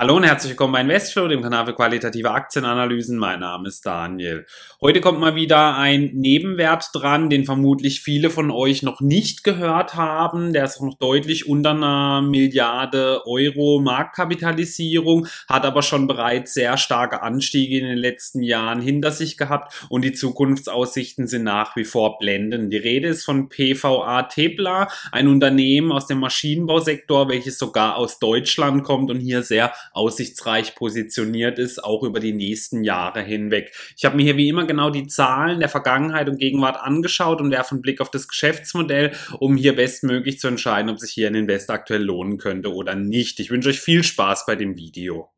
Hallo und herzlich willkommen bei Investflow, dem Kanal für qualitative Aktienanalysen. Mein Name ist Daniel. Heute kommt mal wieder ein Nebenwert dran, den vermutlich viele von euch noch nicht gehört haben. Der ist noch deutlich unter einer Milliarde Euro Marktkapitalisierung, hat aber schon bereits sehr starke Anstiege in den letzten Jahren hinter sich gehabt und die Zukunftsaussichten sind nach wie vor blendend. Die Rede ist von PVA Tepla, ein Unternehmen aus dem Maschinenbausektor, welches sogar aus Deutschland kommt und hier sehr aussichtsreich positioniert ist, auch über die nächsten Jahre hinweg. Ich habe mir hier wie immer genau die Zahlen der Vergangenheit und Gegenwart angeschaut und werfe einen Blick auf das Geschäftsmodell, um hier bestmöglich zu entscheiden, ob sich hier ein Invest aktuell lohnen könnte oder nicht. Ich wünsche euch viel Spaß bei dem Video.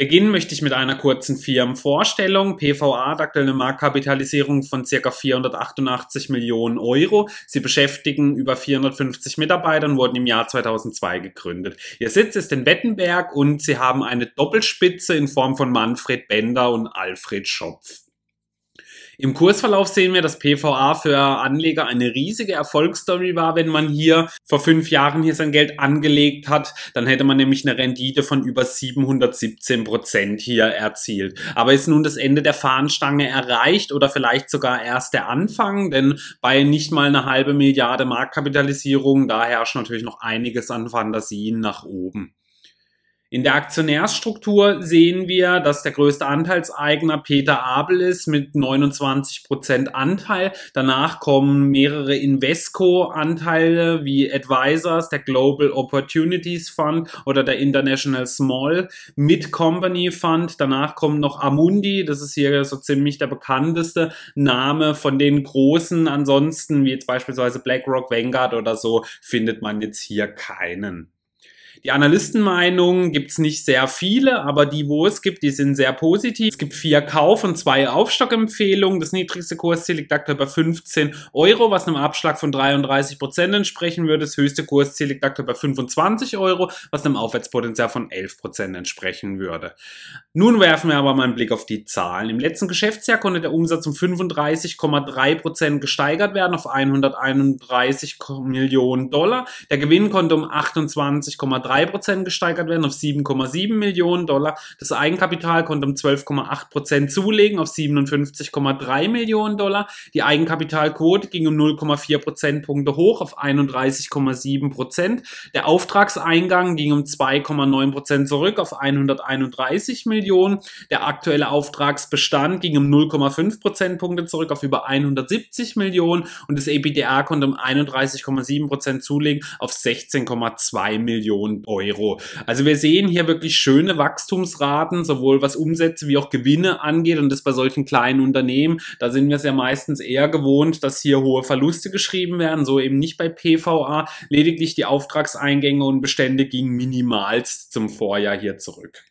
Beginnen möchte ich mit einer kurzen Firmenvorstellung. PVA hat aktuell eine Marktkapitalisierung von ca. 488 Millionen Euro. Sie beschäftigen über 450 Mitarbeiter und wurden im Jahr 2002 gegründet. Ihr Sitz ist in Wettenberg und sie haben eine Doppelspitze in Form von Manfred Bender und Alfred Schopf. Im Kursverlauf sehen wir, dass PVA für Anleger eine riesige Erfolgsstory war. Wenn man hier vor fünf Jahren hier sein Geld angelegt hat, dann hätte man nämlich eine Rendite von über 717 Prozent hier erzielt. Aber ist nun das Ende der Fahnenstange erreicht oder vielleicht sogar erst der Anfang? Denn bei nicht mal eine halbe Milliarde Marktkapitalisierung, da herrscht natürlich noch einiges an Fantasien nach oben. In der Aktionärsstruktur sehen wir, dass der größte Anteilseigner Peter Abel ist mit 29 Prozent Anteil. Danach kommen mehrere Invesco-Anteile wie Advisors, der Global Opportunities Fund oder der International Small Mid Company Fund. Danach kommt noch Amundi, das ist hier so ziemlich der bekannteste Name von den großen. Ansonsten, wie jetzt beispielsweise BlackRock, Vanguard oder so, findet man jetzt hier keinen. Die Analystenmeinungen gibt's nicht sehr viele, aber die, wo es gibt, die sind sehr positiv. Es gibt vier Kauf- und zwei Aufstockempfehlungen. Das niedrigste Kursziel liegt aktuell bei 15 Euro, was einem Abschlag von 33 Prozent entsprechen würde. Das höchste Kursziel liegt aktuell bei 25 Euro, was einem Aufwärtspotenzial von 11 Prozent entsprechen würde. Nun werfen wir aber mal einen Blick auf die Zahlen. Im letzten Geschäftsjahr konnte der Umsatz um 35,3 Prozent gesteigert werden auf 131 Millionen Dollar. Der Gewinn konnte um 28,3 3% gesteigert werden auf 7,7 Millionen Dollar. Das Eigenkapital konnte um 12,8% zulegen auf 57,3 Millionen Dollar. Die Eigenkapitalquote ging um 0,4 Prozentpunkte hoch auf 31,7%. Der Auftragseingang ging um 2,9% zurück auf 131 Millionen. Der aktuelle Auftragsbestand ging um 0,5 Prozentpunkte zurück auf über 170 Millionen und das EBDR konnte um 31,7% zulegen auf 16,2 Millionen Euro. Also wir sehen hier wirklich schöne Wachstumsraten, sowohl was Umsätze wie auch Gewinne angeht und das bei solchen kleinen Unternehmen. Da sind wir es ja meistens eher gewohnt, dass hier hohe Verluste geschrieben werden, so eben nicht bei PVA. Lediglich die Auftragseingänge und Bestände gingen minimalst zum Vorjahr hier zurück.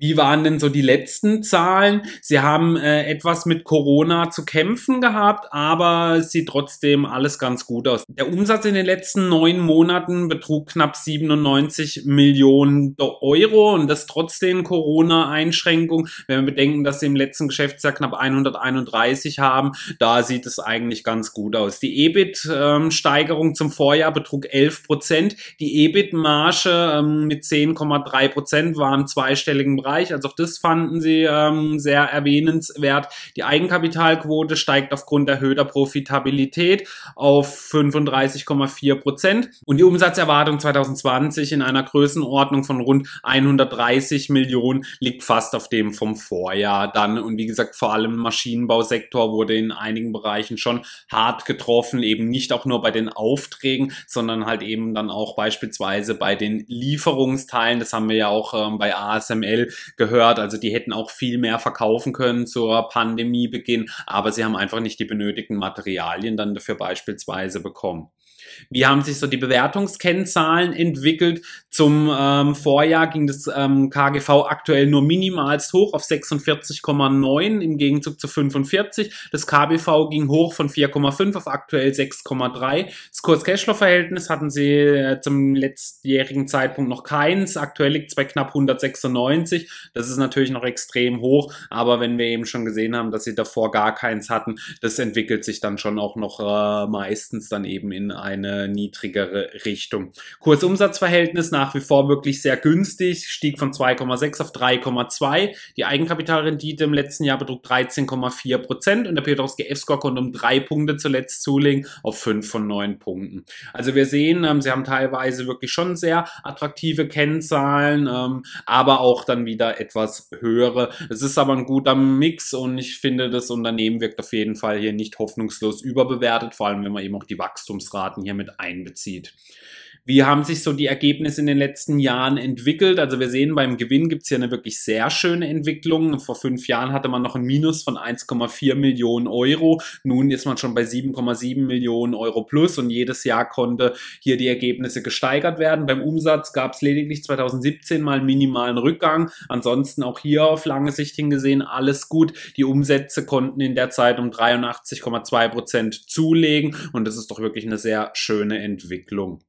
Wie waren denn so die letzten Zahlen? Sie haben äh, etwas mit Corona zu kämpfen gehabt, aber es sieht trotzdem alles ganz gut aus. Der Umsatz in den letzten neun Monaten betrug knapp 97 Millionen Euro und das trotz den Corona-Einschränkungen. Wenn wir bedenken, dass sie im letzten Geschäftsjahr knapp 131 haben, da sieht es eigentlich ganz gut aus. Die EBIT-Steigerung ähm, zum Vorjahr betrug 11 Prozent. Die EBIT-Marge ähm, mit 10,3 Prozent war im zweistelligen Bereich Bereich. Also auch das fanden sie ähm, sehr erwähnenswert. Die Eigenkapitalquote steigt aufgrund erhöhter Profitabilität auf 35,4 Prozent und die Umsatzerwartung 2020 in einer Größenordnung von rund 130 Millionen liegt fast auf dem vom Vorjahr dann. Und wie gesagt, vor allem Maschinenbausektor wurde in einigen Bereichen schon hart getroffen, eben nicht auch nur bei den Aufträgen, sondern halt eben dann auch beispielsweise bei den Lieferungsteilen. Das haben wir ja auch ähm, bei ASML gehört. Also die hätten auch viel mehr verkaufen können zur Pandemiebeginn, aber sie haben einfach nicht die benötigten Materialien dann dafür beispielsweise bekommen. Wie haben sich so die Bewertungskennzahlen entwickelt? Zum ähm, Vorjahr ging das ähm, KGV aktuell nur minimalst hoch auf 46,9 im Gegenzug zu 45. Das KBV ging hoch von 4,5 auf aktuell 6,3. Das Kurs-Cashflow-Verhältnis hatten sie äh, zum letztjährigen Zeitpunkt noch keins. Aktuell liegt es bei knapp 196. Das ist natürlich noch extrem hoch, aber wenn wir eben schon gesehen haben, dass sie davor gar keins hatten, das entwickelt sich dann schon auch noch äh, meistens dann eben in eine niedrigere Richtung. Kursumsatzverhältnis nach wie vor wirklich sehr günstig, stieg von 2,6 auf 3,2. Die Eigenkapitalrendite im letzten Jahr betrug 13,4 Prozent und der Piotrowski F-Score konnte um drei Punkte zuletzt zulegen auf fünf von neun Punkten. Also wir sehen, ähm, sie haben teilweise wirklich schon sehr attraktive Kennzahlen, ähm, aber auch dann wieder etwas höhere. Es ist aber ein guter Mix und ich finde, das Unternehmen wirkt auf jeden Fall hier nicht hoffnungslos überbewertet, vor allem wenn man eben auch die Wachstumsraten hier mit einbezieht. Wie haben sich so die Ergebnisse in den letzten Jahren entwickelt? Also wir sehen, beim Gewinn gibt es hier eine wirklich sehr schöne Entwicklung. Vor fünf Jahren hatte man noch ein Minus von 1,4 Millionen Euro. Nun ist man schon bei 7,7 Millionen Euro plus und jedes Jahr konnte hier die Ergebnisse gesteigert werden. Beim Umsatz gab es lediglich 2017 mal einen minimalen Rückgang. Ansonsten auch hier auf lange Sicht hingesehen alles gut. Die Umsätze konnten in der Zeit um 83,2 Prozent zulegen und das ist doch wirklich eine sehr schöne Entwicklung.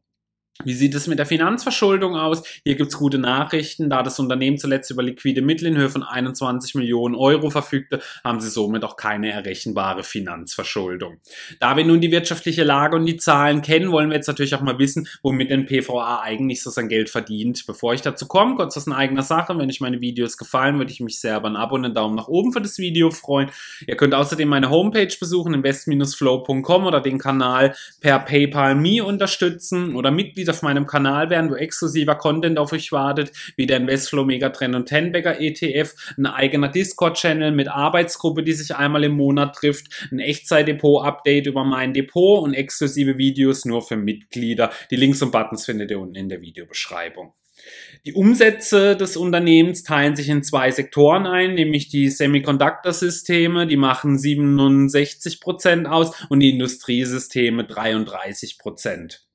Wie sieht es mit der Finanzverschuldung aus? Hier gibt es gute Nachrichten. Da das Unternehmen zuletzt über liquide Mittel in Höhe von 21 Millionen Euro verfügte, haben sie somit auch keine errechenbare Finanzverschuldung. Da wir nun die wirtschaftliche Lage und die Zahlen kennen, wollen wir jetzt natürlich auch mal wissen, womit denn PVA eigentlich so sein Geld verdient. Bevor ich dazu komme, kurz aus eigener Sache. Wenn euch meine Videos gefallen, würde ich mich sehr über ein Abo und einen Daumen nach oben für das Video freuen. Ihr könnt außerdem meine Homepage besuchen, invest-flow.com oder den Kanal per PayPal Me unterstützen oder Mitglieder auf meinem Kanal werden, wo exklusiver Content auf euch wartet, wie der Investflow Megatrend und Tenbagger ETF, ein eigener Discord-Channel mit Arbeitsgruppe, die sich einmal im Monat trifft, ein Echtzeit-Depot-Update über mein Depot und exklusive Videos nur für Mitglieder. Die Links und Buttons findet ihr unten in der Videobeschreibung. Die Umsätze des Unternehmens teilen sich in zwei Sektoren ein, nämlich die Semiconductor-Systeme, die machen 67 Prozent aus und die Industriesysteme 33 Prozent.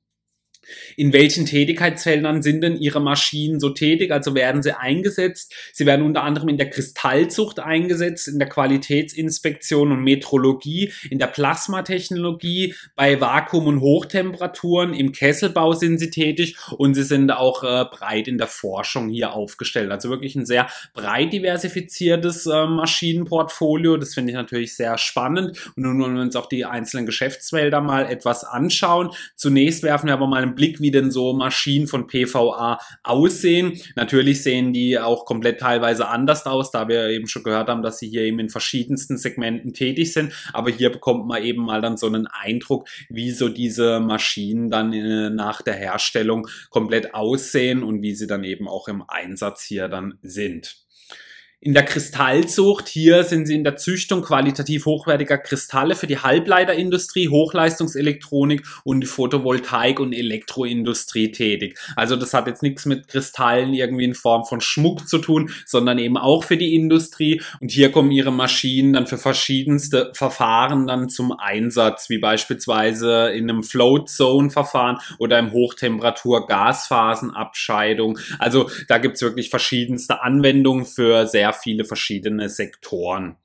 In welchen Tätigkeitsfeldern sind denn Ihre Maschinen so tätig? Also werden sie eingesetzt? Sie werden unter anderem in der Kristallzucht eingesetzt, in der Qualitätsinspektion und Metrologie, in der Plasmatechnologie, bei Vakuum- und Hochtemperaturen, im Kesselbau sind sie tätig und sie sind auch äh, breit in der Forschung hier aufgestellt. Also wirklich ein sehr breit diversifiziertes äh, Maschinenportfolio. Das finde ich natürlich sehr spannend. Und nun wollen wir uns auch die einzelnen Geschäftsfelder mal etwas anschauen. Zunächst werfen wir aber mal einen Blick, wie denn so Maschinen von PVA aussehen. Natürlich sehen die auch komplett teilweise anders aus, da wir eben schon gehört haben, dass sie hier eben in verschiedensten Segmenten tätig sind. Aber hier bekommt man eben mal dann so einen Eindruck, wie so diese Maschinen dann äh, nach der Herstellung komplett aussehen und wie sie dann eben auch im Einsatz hier dann sind. In der Kristallzucht, hier sind sie in der Züchtung qualitativ hochwertiger Kristalle für die Halbleiterindustrie, Hochleistungselektronik und die Photovoltaik- und Elektroindustrie tätig. Also das hat jetzt nichts mit Kristallen irgendwie in Form von Schmuck zu tun, sondern eben auch für die Industrie. Und hier kommen ihre Maschinen dann für verschiedenste Verfahren dann zum Einsatz, wie beispielsweise in einem Float Zone Verfahren oder im Hochtemperatur Gasphasenabscheidung. Also da gibt's wirklich verschiedenste Anwendungen für sehr sehr viele verschiedene Sektoren.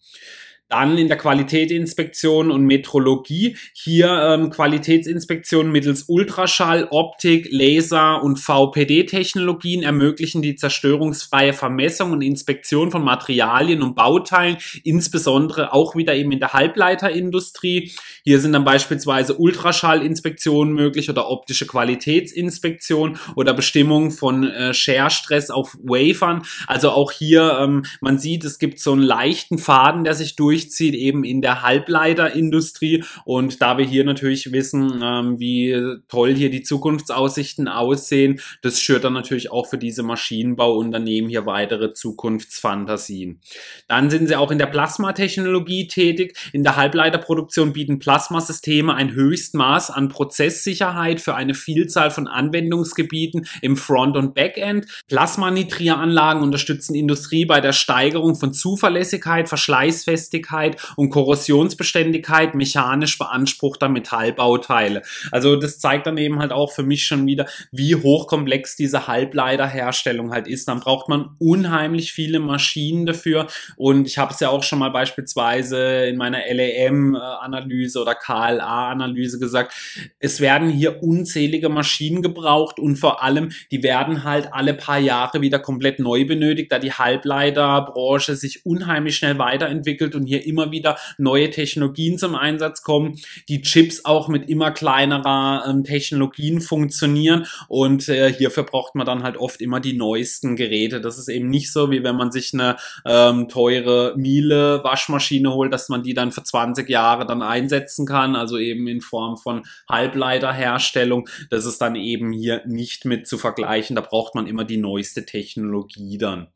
Dann in der Qualitätsinspektion und Metrologie hier ähm, Qualitätsinspektion mittels Ultraschall, Optik, Laser und VPD-Technologien ermöglichen die zerstörungsfreie Vermessung und Inspektion von Materialien und Bauteilen, insbesondere auch wieder eben in der Halbleiterindustrie. Hier sind dann beispielsweise Ultraschallinspektionen möglich oder optische Qualitätsinspektion oder Bestimmung von äh, Share-Stress auf Wafern. Also auch hier, ähm, man sieht, es gibt so einen leichten Faden, der sich durch durchzieht, eben in der Halbleiterindustrie. Und da wir hier natürlich wissen, ähm, wie toll hier die Zukunftsaussichten aussehen, das schürt dann natürlich auch für diese Maschinenbauunternehmen hier weitere Zukunftsfantasien. Dann sind sie auch in der Plasmatechnologie tätig. In der Halbleiterproduktion bieten Plasmasysteme ein Höchstmaß an Prozesssicherheit für eine Vielzahl von Anwendungsgebieten im Front- und Backend. Plasmanitrieranlagen unterstützen Industrie bei der Steigerung von Zuverlässigkeit, Verschleißfestigkeit, Festigkeit und Korrosionsbeständigkeit mechanisch beanspruchter Metallbauteile. Also das zeigt dann eben halt auch für mich schon wieder, wie hochkomplex diese Halbleiterherstellung halt ist. Dann braucht man unheimlich viele Maschinen dafür und ich habe es ja auch schon mal beispielsweise in meiner LAM-Analyse oder KLA-Analyse gesagt, es werden hier unzählige Maschinen gebraucht und vor allem, die werden halt alle paar Jahre wieder komplett neu benötigt, da die Halbleiterbranche sich unheimlich schnell weiterentwickelt und hier immer wieder neue Technologien zum Einsatz kommen, die Chips auch mit immer kleinerer ähm, Technologien funktionieren und äh, hierfür braucht man dann halt oft immer die neuesten Geräte. Das ist eben nicht so, wie wenn man sich eine ähm, teure Miele Waschmaschine holt, dass man die dann für 20 Jahre dann einsetzen kann, also eben in Form von Halbleiterherstellung. Das ist dann eben hier nicht mit zu vergleichen. Da braucht man immer die neueste Technologie dann.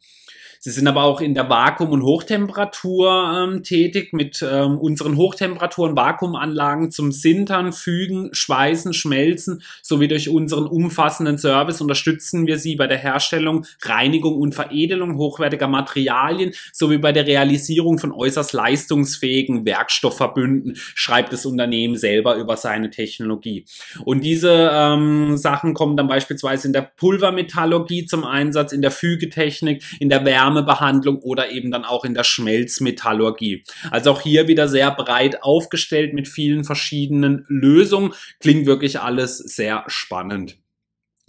Sie sind aber auch in der Vakuum- und Hochtemperatur ähm, tätig mit ähm, unseren Hochtemperaturen Vakuumanlagen zum Sintern, Fügen, Schweißen, Schmelzen sowie durch unseren umfassenden Service unterstützen wir Sie bei der Herstellung, Reinigung und Veredelung hochwertiger Materialien sowie bei der Realisierung von äußerst leistungsfähigen Werkstoffverbünden, schreibt das Unternehmen selber über seine Technologie. Und diese ähm, Sachen kommen dann beispielsweise in der Pulvermetallurgie zum Einsatz, in der Fügetechnik, in der Wärme Wärmebehandlung oder eben dann auch in der Schmelzmetallurgie. Also auch hier wieder sehr breit aufgestellt mit vielen verschiedenen Lösungen. Klingt wirklich alles sehr spannend.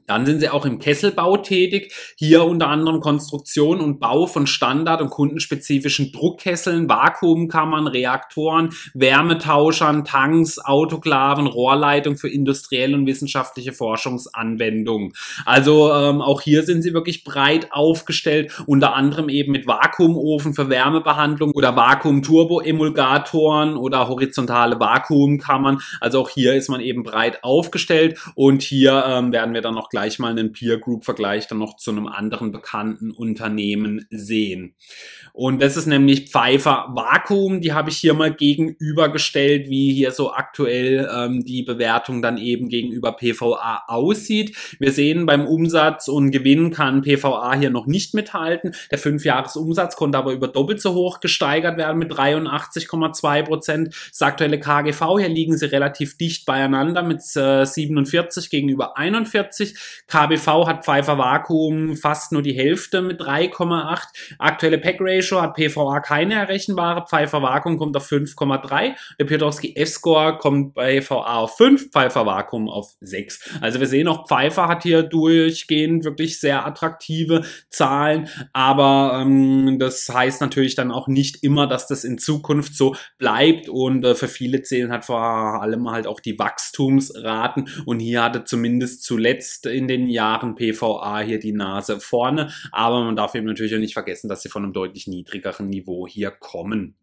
Dann sind sie auch im Kesselbau tätig. Hier unter anderem Konstruktion und Bau von Standard- und kundenspezifischen Druckkesseln, Vakuumkammern, Reaktoren, Wärmetauschern, Tanks, Autoklaven, Rohrleitung für industrielle und wissenschaftliche Forschungsanwendungen. Also ähm, auch hier sind sie wirklich breit aufgestellt, unter anderem eben mit Vakuumofen für Wärmebehandlung oder Vakuum-Turbo-Emulgatoren oder horizontale Vakuumkammern. Also auch hier ist man eben breit aufgestellt und hier ähm, werden wir dann noch gleich mal einen Peer Group Vergleich dann noch zu einem anderen bekannten Unternehmen sehen. Und das ist nämlich Pfeiffer Vakuum. Die habe ich hier mal gegenübergestellt, wie hier so aktuell ähm, die Bewertung dann eben gegenüber PVA aussieht. Wir sehen beim Umsatz und Gewinn kann PVA hier noch nicht mithalten. Der Fünfjahresumsatz konnte aber über doppelt so hoch gesteigert werden mit 83,2 Prozent. Das aktuelle KGV, hier liegen sie relativ dicht beieinander mit äh, 47 gegenüber 41. KBV hat Pfeiffer Vakuum fast nur die Hälfte mit 3,8. Aktuelle Pack Ratio hat PVA keine errechenbare. Pfeiffer Vakuum kommt auf 5,3. Der Piotrowski F-Score kommt bei VA auf 5, Pfeiffer Vakuum auf 6. Also wir sehen auch, Pfeiffer hat hier durchgehend wirklich sehr attraktive Zahlen, aber ähm, das heißt natürlich dann auch nicht immer, dass das in Zukunft so bleibt und äh, für viele zählen hat vor allem halt auch die Wachstumsraten und hier hatte zumindest zuletzt in den Jahren PVA hier die Nase vorne, aber man darf eben natürlich auch nicht vergessen, dass sie von einem deutlich niedrigeren Niveau hier kommen.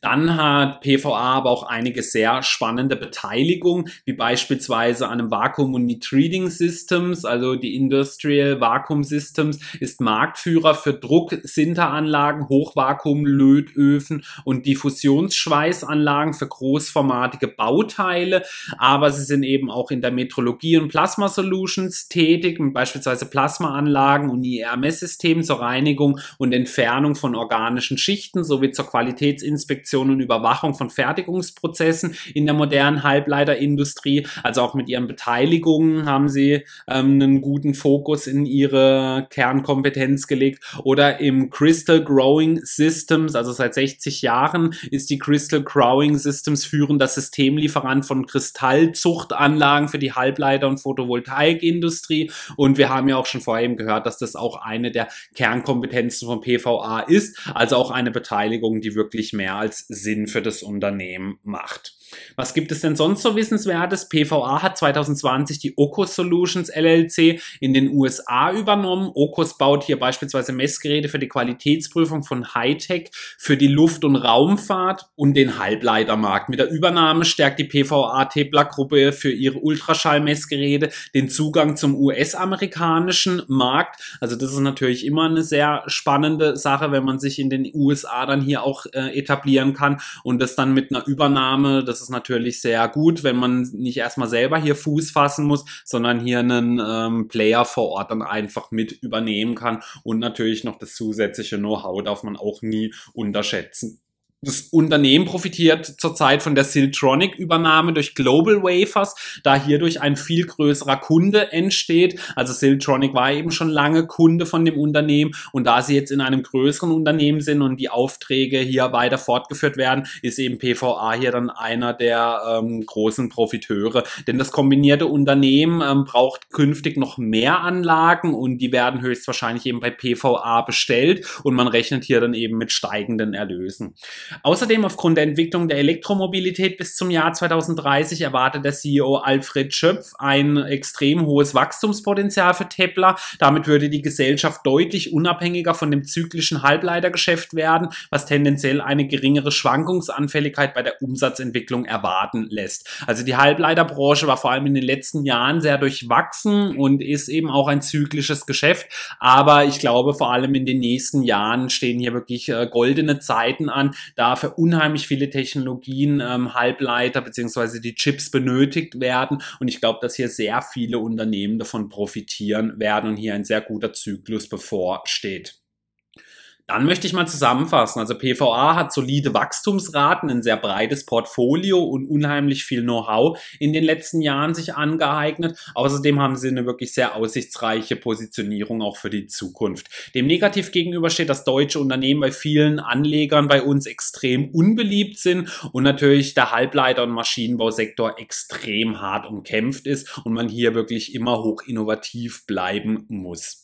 Dann hat PVA aber auch einige sehr spannende Beteiligungen, wie beispielsweise an einem Vakuum und Treating Systems, also die Industrial Vacuum Systems ist Marktführer für Drucksinteranlagen, Hochvakuum-Lötöfen und Diffusionsschweißanlagen für großformatige Bauteile, aber sie sind eben auch in der Metrologie und Plasma Solutions tätig, beispielsweise Plasmaanlagen und IRMS-Systemen zur Reinigung und Entfernung von organischen Schichten sowie zur Qualitätsinformation Inspektion und Überwachung von Fertigungsprozessen in der modernen Halbleiterindustrie. Also auch mit ihren Beteiligungen haben sie ähm, einen guten Fokus in ihre Kernkompetenz gelegt. Oder im Crystal Growing Systems, also seit 60 Jahren ist die Crystal Growing Systems führender Systemlieferant von Kristallzuchtanlagen für die Halbleiter- und Photovoltaikindustrie. Und wir haben ja auch schon vorher eben gehört, dass das auch eine der Kernkompetenzen von PVA ist, also auch eine Beteiligung, die wirklich mehr mehr als Sinn für das Unternehmen macht. Was gibt es denn sonst so Wissenswertes? PVA hat 2020 die Ocus Solutions LLC in den USA übernommen. Ocus baut hier beispielsweise Messgeräte für die Qualitätsprüfung von Hightech für die Luft- und Raumfahrt und den Halbleitermarkt. Mit der Übernahme stärkt die PVA Tepler-Gruppe für ihre Ultraschallmessgeräte den Zugang zum US-amerikanischen Markt. Also das ist natürlich immer eine sehr spannende Sache, wenn man sich in den USA dann hier auch äh, etablieren kann und das dann mit einer Übernahme, das ist natürlich sehr gut, wenn man nicht erstmal selber hier Fuß fassen muss, sondern hier einen ähm, Player vor Ort dann einfach mit übernehmen kann und natürlich noch das zusätzliche Know-how darf man auch nie unterschätzen. Das Unternehmen profitiert zurzeit von der Siltronic-Übernahme durch Global Wafers, da hierdurch ein viel größerer Kunde entsteht. Also Siltronic war eben schon lange Kunde von dem Unternehmen und da sie jetzt in einem größeren Unternehmen sind und die Aufträge hier weiter fortgeführt werden, ist eben PVA hier dann einer der ähm, großen Profiteure. Denn das kombinierte Unternehmen ähm, braucht künftig noch mehr Anlagen und die werden höchstwahrscheinlich eben bei PVA bestellt und man rechnet hier dann eben mit steigenden Erlösen. Außerdem aufgrund der Entwicklung der Elektromobilität bis zum Jahr 2030 erwartet der CEO Alfred Schöpf ein extrem hohes Wachstumspotenzial für Tepler. Damit würde die Gesellschaft deutlich unabhängiger von dem zyklischen Halbleitergeschäft werden, was tendenziell eine geringere Schwankungsanfälligkeit bei der Umsatzentwicklung erwarten lässt. Also die Halbleiterbranche war vor allem in den letzten Jahren sehr durchwachsen und ist eben auch ein zyklisches Geschäft. Aber ich glaube, vor allem in den nächsten Jahren stehen hier wirklich äh, goldene Zeiten an, da für unheimlich viele Technologien ähm, Halbleiter beziehungsweise die Chips benötigt werden. Und ich glaube, dass hier sehr viele Unternehmen davon profitieren werden und hier ein sehr guter Zyklus bevorsteht. Dann möchte ich mal zusammenfassen. Also PVA hat solide Wachstumsraten, ein sehr breites Portfolio und unheimlich viel Know-how in den letzten Jahren sich angeeignet. Außerdem haben sie eine wirklich sehr aussichtsreiche Positionierung auch für die Zukunft. Dem negativ gegenüber steht, dass deutsche Unternehmen bei vielen Anlegern bei uns extrem unbeliebt sind und natürlich der Halbleiter- und Maschinenbausektor extrem hart umkämpft ist und man hier wirklich immer hoch innovativ bleiben muss.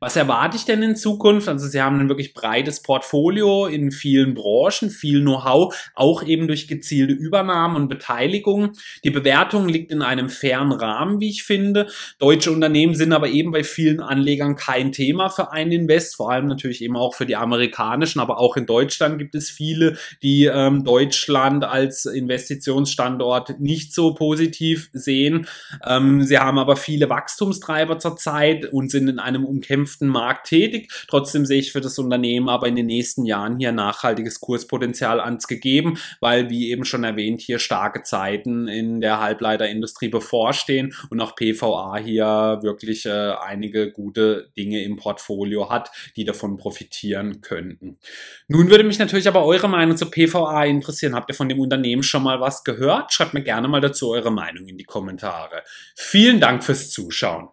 Was erwarte ich denn in Zukunft? Also Sie haben ein wirklich breites Portfolio in vielen Branchen, viel Know-how, auch eben durch gezielte Übernahmen und Beteiligung. Die Bewertung liegt in einem fairen Rahmen, wie ich finde. Deutsche Unternehmen sind aber eben bei vielen Anlegern kein Thema für einen Invest, vor allem natürlich eben auch für die amerikanischen, aber auch in Deutschland gibt es viele, die ähm, Deutschland als Investitionsstandort nicht so positiv sehen. Ähm, sie haben aber viele Wachstumstreiber zurzeit und sind in einem umkämpften umkämpften Markt tätig. Trotzdem sehe ich für das Unternehmen aber in den nächsten Jahren hier nachhaltiges Kurspotenzial ans gegeben, weil, wie eben schon erwähnt, hier starke Zeiten in der Halbleiterindustrie bevorstehen und auch PVA hier wirklich äh, einige gute Dinge im Portfolio hat, die davon profitieren könnten. Nun würde mich natürlich aber eure Meinung zu PVA interessieren. Habt ihr von dem Unternehmen schon mal was gehört? Schreibt mir gerne mal dazu eure Meinung in die Kommentare. Vielen Dank fürs Zuschauen.